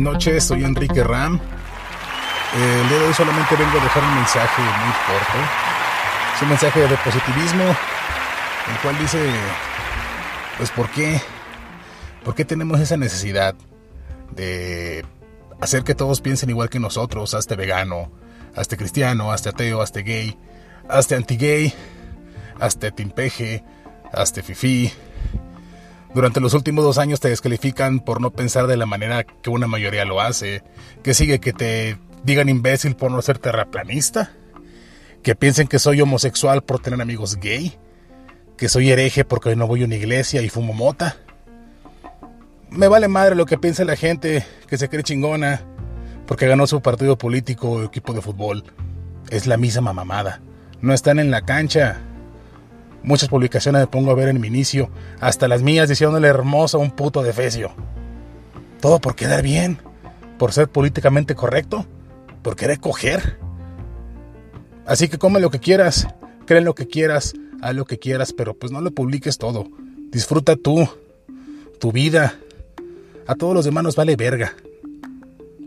noches, soy Enrique Ram. El día de hoy solamente vengo a dejar un mensaje muy corto. Es un mensaje de positivismo, el cual dice, pues ¿por qué? ¿Por qué tenemos esa necesidad de hacer que todos piensen igual que nosotros, hasta vegano, hasta cristiano, hasta ateo, hasta gay, hasta anti-gay, hasta timpeje, hasta fifi? Durante los últimos dos años te descalifican por no pensar de la manera que una mayoría lo hace. Que sigue que te digan imbécil por no ser terraplanista. Que piensen que soy homosexual por tener amigos gay. Que soy hereje porque no voy a una iglesia y fumo mota. Me vale madre lo que piensa la gente que se cree chingona porque ganó su partido político o equipo de fútbol. Es la misma mamada. No están en la cancha. Muchas publicaciones me pongo a ver en mi inicio, hasta las mías diciéndole hermoso a un puto defecio. Todo por quedar bien, por ser políticamente correcto, por querer coger. Así que come lo que quieras, cree lo que quieras, haz lo que quieras, pero pues no lo publiques todo. Disfruta tú, tu vida. A todos los demás nos vale verga.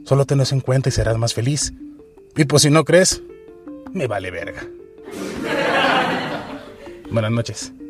Solo tenés en cuenta y serás más feliz. Y pues si no crees, me vale verga. Buenas noches.